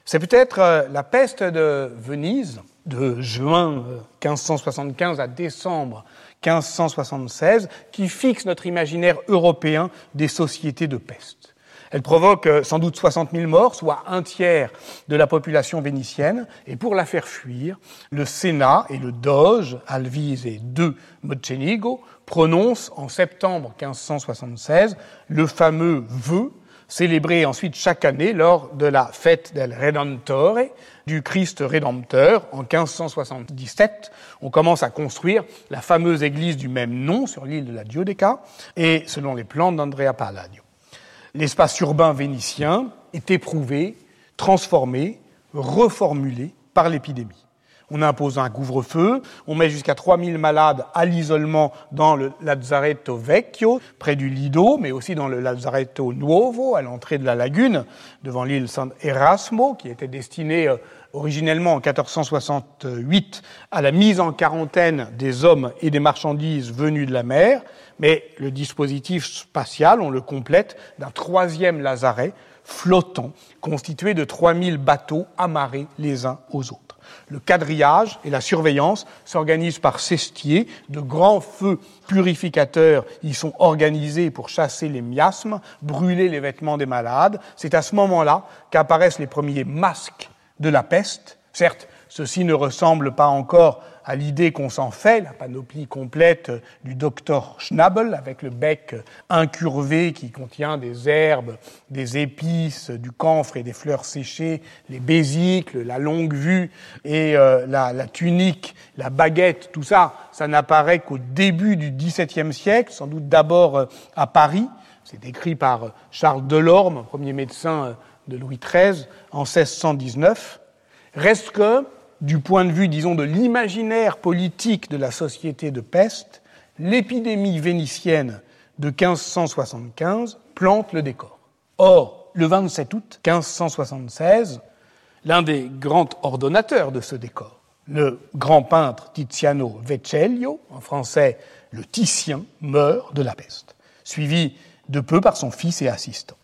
C'est peut-être euh, la peste de Venise de juin 1575 euh, à décembre 1576 qui fixe notre imaginaire européen des sociétés de peste. Elle provoque euh, sans doute 60 000 morts, soit un tiers de la population vénitienne. Et pour la faire fuir, le Sénat et le Doge, Alvise II Mocenigo, prononcent en septembre 1576 le fameux vœu célébré ensuite chaque année lors de la fête del Redentore, du Christ Rédempteur, en 1577. On commence à construire la fameuse église du même nom sur l'île de la Giudecca, et selon les plans d'Andrea Palladio l'espace urbain vénitien est éprouvé, transformé, reformulé par l'épidémie. On impose un couvre-feu, on met jusqu'à 3000 malades à l'isolement dans le Lazzaretto Vecchio, près du Lido, mais aussi dans le Lazzaretto Nuovo, à l'entrée de la lagune, devant l'île San Erasmo, qui était destinée euh, originellement en 1468 à la mise en quarantaine des hommes et des marchandises venus de la mer, mais le dispositif spatial, on le complète d'un troisième lazaret flottant, constitué de 3000 bateaux amarrés les uns aux autres. Le quadrillage et la surveillance s'organisent par cestiers. De grands feux purificateurs y sont organisés pour chasser les miasmes, brûler les vêtements des malades. C'est à ce moment-là qu'apparaissent les premiers masques de la peste, certes ceci ne ressemble pas encore à l'idée qu'on s'en fait, la panoplie complète du docteur Schnabel, avec le bec incurvé qui contient des herbes, des épices, du camphre et des fleurs séchées, les bésicles, la longue vue et euh, la, tunique, la baguette, tout ça, ça n'apparaît qu'au début du XVIIe siècle, sans doute d'abord euh, à Paris. C'est écrit par euh, Charles Delorme, premier médecin de Louis XIII, en 1619. Reste que, du point de vue, disons, de l'imaginaire politique de la société de peste, l'épidémie vénitienne de 1575 plante le décor. Or, le 27 août 1576, l'un des grands ordonnateurs de ce décor, le grand peintre Tiziano Vecellio, en français le Titien, meurt de la peste, suivi de peu par son fils et assistant.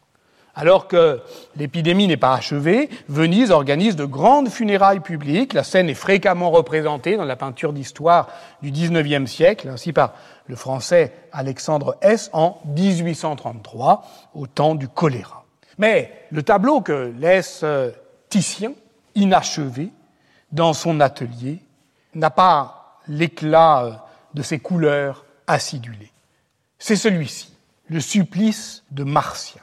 Alors que l'épidémie n'est pas achevée, Venise organise de grandes funérailles publiques. La scène est fréquemment représentée dans la peinture d'histoire du XIXe siècle, ainsi par le français Alexandre S. en 1833, au temps du choléra. Mais le tableau que laisse euh, Titien, inachevé, dans son atelier, n'a pas l'éclat euh, de ses couleurs acidulées. C'est celui-ci, le supplice de Martial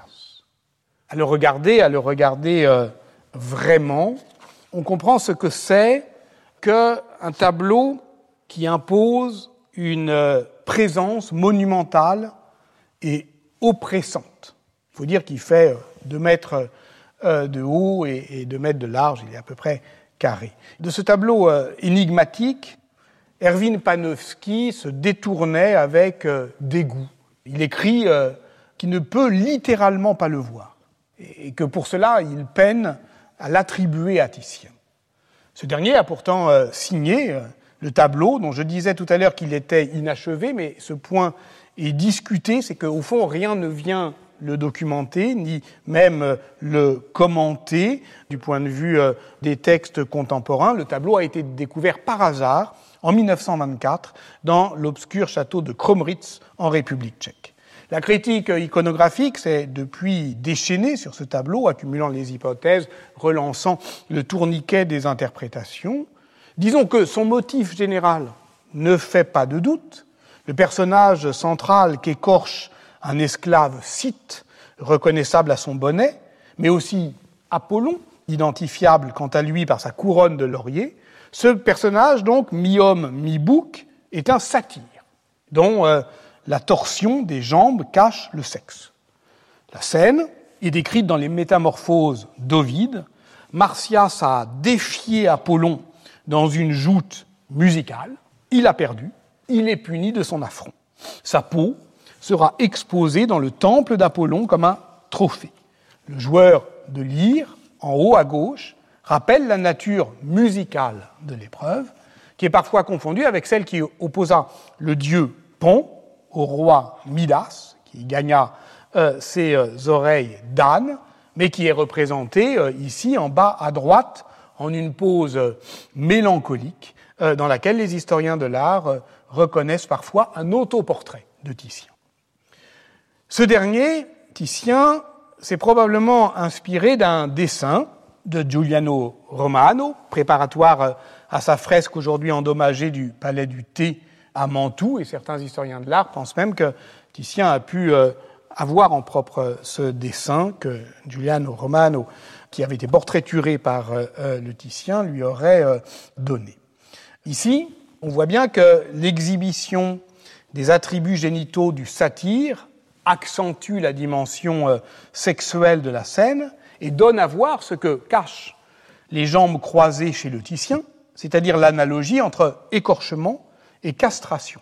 à le regarder, à le regarder euh, vraiment, on comprend ce que c'est qu'un tableau qui impose une euh, présence monumentale et oppressante. Il faut dire qu'il fait euh, deux mètres de haut et deux mètres de large, il est à peu près carré. De ce tableau énigmatique, Erwin Panofsky se détournait avec dégoût. Il écrit qu'il ne peut littéralement pas le voir et que pour cela, il peine à l'attribuer à Titien. Ce dernier a pourtant euh, signé euh, le tableau dont je disais tout à l'heure qu'il était inachevé, mais ce point est discuté, c'est qu'au fond, rien ne vient le documenter, ni même euh, le commenter du point de vue des textes contemporains. Le tableau a été découvert par hasard en 1924 dans l'obscur château de Kromritz en République tchèque. La critique iconographique s'est depuis déchaînée sur ce tableau, accumulant les hypothèses, relançant le tourniquet des interprétations. Disons que son motif général ne fait pas de doute. Le personnage central qu'écorche un esclave scythe, reconnaissable à son bonnet, mais aussi Apollon, identifiable quant à lui par sa couronne de laurier, ce personnage, donc, mi-homme, mi-bouc, est un satyre, dont euh, la torsion des jambes cache le sexe. La scène est décrite dans les Métamorphoses d'Ovide. Martias a défié Apollon dans une joute musicale. Il a perdu. Il est puni de son affront. Sa peau sera exposée dans le temple d'Apollon comme un trophée. Le joueur de lyre, en haut à gauche, rappelle la nature musicale de l'épreuve, qui est parfois confondue avec celle qui opposa le dieu Pont au roi Midas, qui gagna euh, ses euh, oreilles d'âne, mais qui est représenté euh, ici en bas à droite en une pose mélancolique dans laquelle les historiens de l'art reconnaissent parfois un autoportrait de Titien. Ce dernier, Titien, s'est probablement inspiré d'un dessin de Giuliano Romano, préparatoire à sa fresque aujourd'hui endommagée du Palais du Thé à Mantoue, et certains historiens de l'art pensent même que Titien a pu euh, avoir en propre ce dessin que Giuliano Romano, qui avait été portraituré par euh, euh, le Titien, lui aurait donné. Ici, on voit bien que l'exhibition des attributs génitaux du satyre accentue la dimension sexuelle de la scène et donne à voir ce que cachent les jambes croisées chez le Titien, c'est-à-dire l'analogie entre écorchement et castration.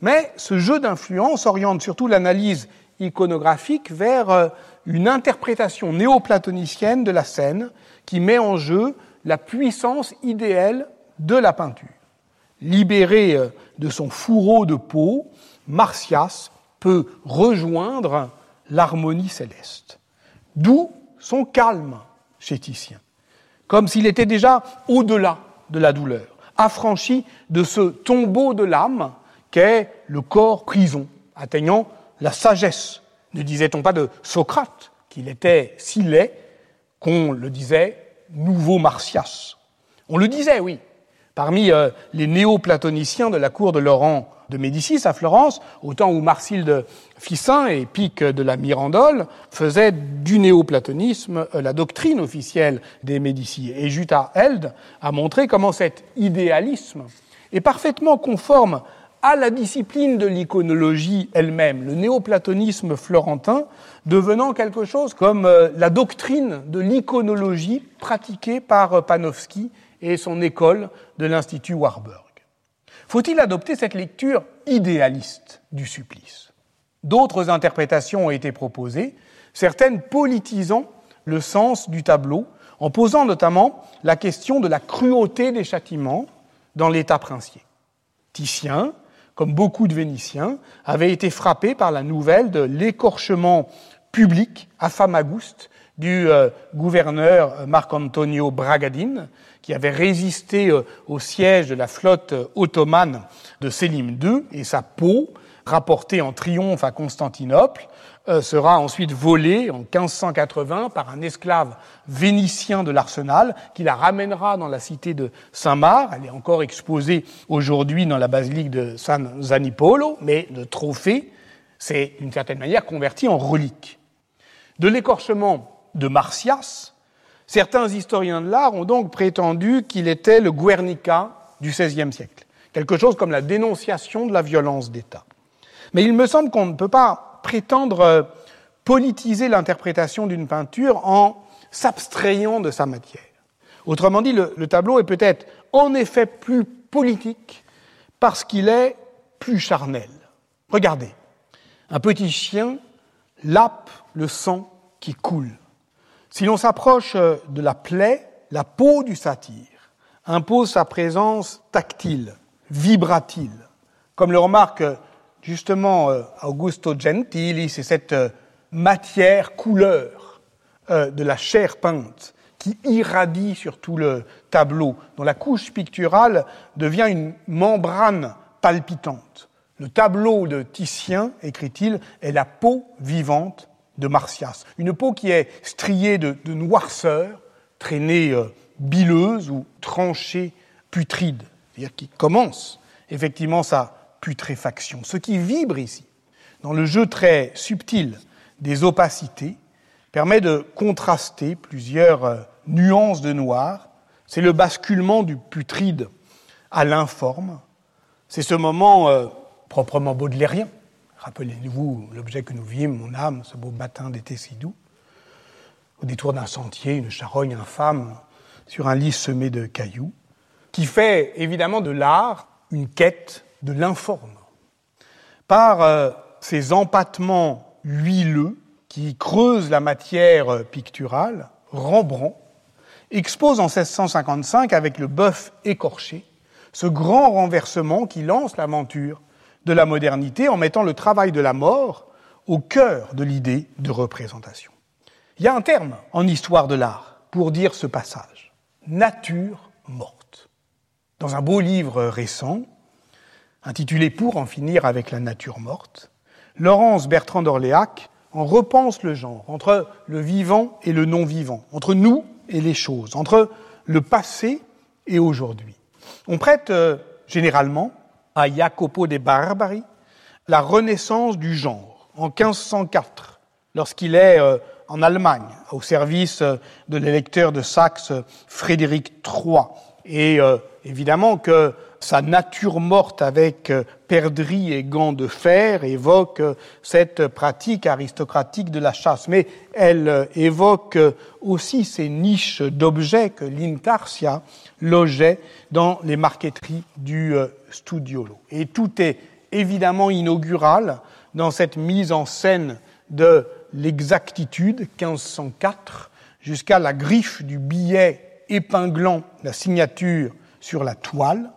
Mais ce jeu d'influence oriente surtout l'analyse iconographique vers euh, une interprétation néoplatonicienne de la scène qui met en jeu la puissance idéale de la peinture. Libéré euh, de son fourreau de peau, Martias peut rejoindre l'harmonie céleste. D'où son calme chez Titien, comme s'il était déjà au-delà de la douleur affranchi de ce tombeau de l'âme qu'est le corps prison, atteignant la sagesse. Ne disait-on pas de Socrate qu'il était si laid qu'on le disait nouveau Martias On le disait, oui. Parmi euh, les néo-platoniciens de la cour de Laurent de Médicis à Florence, au temps où Marsilde Ficin et Pic de la Mirandole faisaient du néoplatonisme euh, la doctrine officielle des Médicis. Et Jutta Held a montré comment cet idéalisme est parfaitement conforme à la discipline de l'iconologie elle-même, le néoplatonisme florentin devenant quelque chose comme euh, la doctrine de l'iconologie pratiquée par euh, Panofsky et son école de l'Institut Warburg. Faut-il adopter cette lecture idéaliste du supplice? D'autres interprétations ont été proposées, certaines politisant le sens du tableau, en posant notamment la question de la cruauté des châtiments dans l'état princier. Titien, comme beaucoup de Vénitiens, avait été frappé par la nouvelle de l'écorchement public à Famagouste du euh, gouverneur Marc-Antonio Bragadin, qui avait résisté euh, au siège de la flotte euh, ottomane de Sélim II, et sa peau, rapportée en triomphe à Constantinople, sera ensuite volée en 1580 par un esclave vénitien de l'Arsenal qui la ramènera dans la cité de Saint-Marc. Elle est encore exposée aujourd'hui dans la basilique de San Zanipolo, mais le trophée, c'est d'une certaine manière converti en relique. De l'écorchement de Martias, certains historiens de l'art ont donc prétendu qu'il était le Guernica du XVIe siècle, quelque chose comme la dénonciation de la violence d'État. Mais il me semble qu'on ne peut pas prétendre euh, politiser l'interprétation d'une peinture en s'abstrayant de sa matière. Autrement dit, le, le tableau est peut-être en effet plus politique parce qu'il est plus charnel. Regardez, un petit chien lappe le sang qui coule. Si l'on s'approche euh, de la plaie, la peau du satyre impose sa présence tactile, vibratile, comme le remarque euh, justement euh, Augusto Gentili, c'est cette matière couleur de la chair peinte qui irradie sur tout le tableau, dont la couche picturale devient une membrane palpitante. Le tableau de Titien, écrit-il, est la peau vivante de Martias. Une peau qui est striée de, noirceur, traînée euh, bileuse ou tranchée putride, c'est-à-dire qui commence effectivement sa putréfaction. Ce qui vibre ici, dans le jeu très subtil des opacités, permet de contraster plusieurs euh, nuances de noir. C'est le basculement du putride à l'informe. C'est ce moment euh, proprement baudelairien Rappelez-vous l'objet que nous vîmes, mon âme, ce beau matin d'été si doux. Au détour d'un sentier, une charogne infâme sur un lit semé de cailloux, qui fait évidemment de l'art une quête de l'informe. Par euh, ces empattements huileux qui creusent la matière picturale, Rembrandt expose en 1655 avec le bœuf écorché ce grand renversement qui lance l'aventure de la modernité en mettant le travail de la mort au cœur de l'idée de représentation. Il y a un terme en histoire de l'art pour dire ce passage, nature morte. Dans un beau livre récent, intitulé Pour en finir avec la nature morte, Laurence Bertrand d'Orléac en repense le genre entre le vivant et le non-vivant, entre nous et les choses, entre le passé et aujourd'hui. On prête euh, généralement à Jacopo de Barbari la renaissance du genre en 1504, lorsqu'il est euh, en Allemagne, au service euh, de l'électeur de Saxe Frédéric III. Et euh, évidemment que sa nature morte avec perdrix et gants de fer évoque cette pratique aristocratique de la chasse, mais elle évoque aussi ces niches d'objets que l'intarsia logeait dans les marqueteries du Studiolo. Et tout est évidemment inaugural dans cette mise en scène de l'exactitude 1504 jusqu'à la griffe du billet épinglant la signature sur la toile.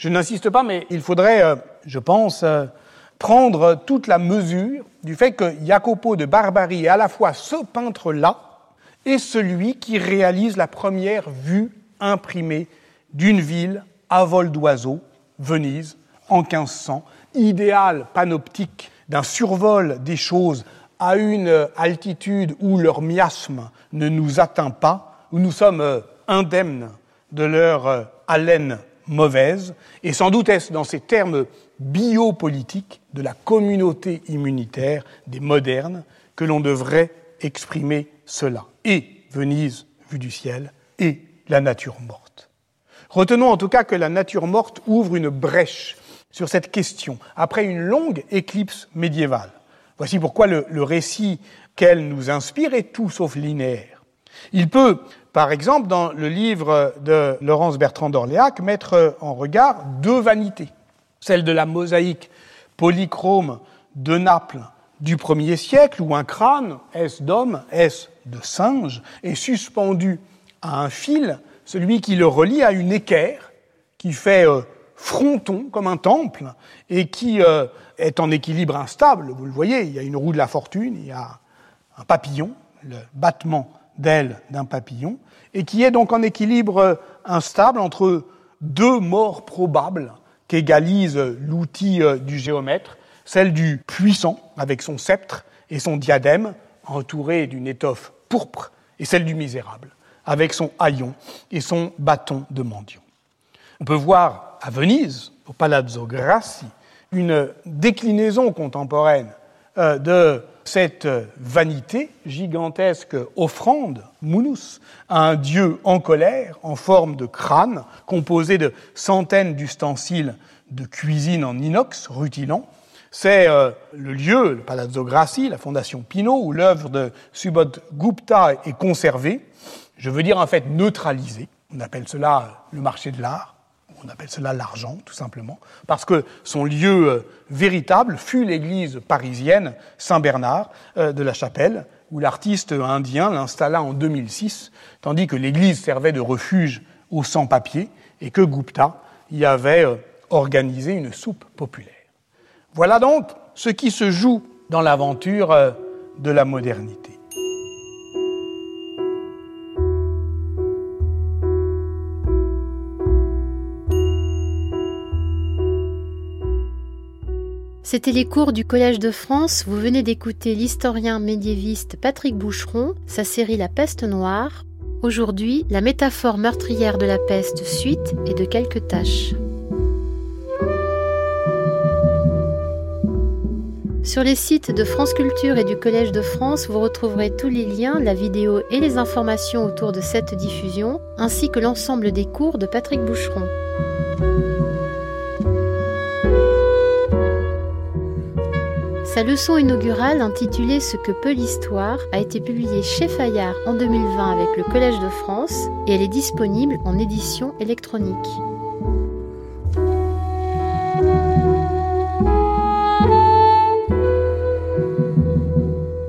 Je n'insiste pas, mais il faudrait, euh, je pense, euh, prendre toute la mesure du fait que Jacopo de Barbari est à la fois ce peintre-là et celui qui réalise la première vue imprimée d'une ville à vol d'oiseau Venise en 1500, idéal panoptique d'un survol des choses à une altitude où leur miasme ne nous atteint pas, où nous sommes euh, indemnes de leur haleine mauvaise, et sans doute est-ce dans ces termes biopolitiques de la communauté immunitaire des modernes que l'on devrait exprimer cela. Et Venise vue du ciel, et la nature morte. Retenons en tout cas que la nature morte ouvre une brèche sur cette question, après une longue éclipse médiévale. Voici pourquoi le, récit qu'elle nous inspire est tout sauf linéaire. Il peut, par exemple, dans le livre de Laurence Bertrand d'Orléac, mettre en regard deux vanités. Celle de la mosaïque polychrome de Naples du premier siècle, où un crâne, est-ce d'homme, est-ce de singe, est suspendu à un fil, celui qui le relie à une équerre qui fait euh, fronton comme un temple et qui euh, est en équilibre instable. Vous le voyez, il y a une roue de la fortune, il y a un papillon, le battement d'aile d'un papillon, et qui est donc en équilibre euh, instable entre deux morts probables qu'égalise l'outil du géomètre, celle du puissant avec son sceptre et son diadème entouré d'une étoffe pourpre, et celle du misérable avec son haillon et son bâton de mendiant. On peut voir à Venise, au Palazzo Grassi, une déclinaison contemporaine euh, de cette vanité gigantesque offrande, munus, à un dieu en colère en forme de crâne, composé de centaines d'ustensiles de cuisine en inox rutilant. C'est euh, le lieu, le Palazzo Grassi, la fondation Pinault, où l'œuvre de Subodh Gupta est conservée je veux dire en fait neutraliser. On appelle cela le marché de l'art, on appelle cela l'argent tout simplement, parce que son lieu euh, véritable fut l'église parisienne Saint-Bernard euh, de la Chapelle, où l'artiste indien l'installa en 2006, tandis que l'église servait de refuge aux sans-papiers et que Gupta y avait euh, organisé une soupe populaire. Voilà donc ce qui se joue dans l'aventure de la modernité. C'était les cours du Collège de France. Vous venez d'écouter l'historien médiéviste Patrick Boucheron, sa série La peste noire. Aujourd'hui, la métaphore meurtrière de la peste suite et de quelques tâches. Sur les sites de France Culture et du Collège de France, vous retrouverez tous les liens, la vidéo et les informations autour de cette diffusion, ainsi que l'ensemble des cours de Patrick Boucheron. Sa leçon inaugurale intitulée Ce que peut l'histoire a été publiée chez Fayard en 2020 avec le Collège de France et elle est disponible en édition électronique.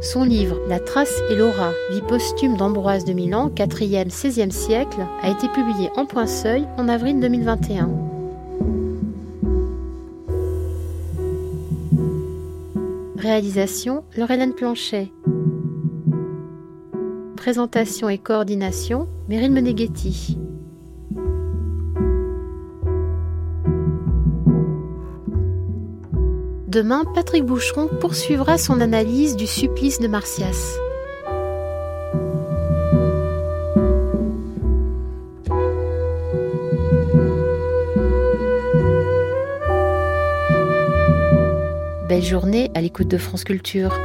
Son livre La trace et l'aura, vie posthume d'Ambroise de Milan, 4e, 16e siècle, a été publié en point seuil en avril 2021. Réalisation Laurelène Planchet. Présentation et coordination Meryl Meneghetti. Demain, Patrick Boucheron poursuivra son analyse du supplice de Martias. Journée à l'écoute de France Culture.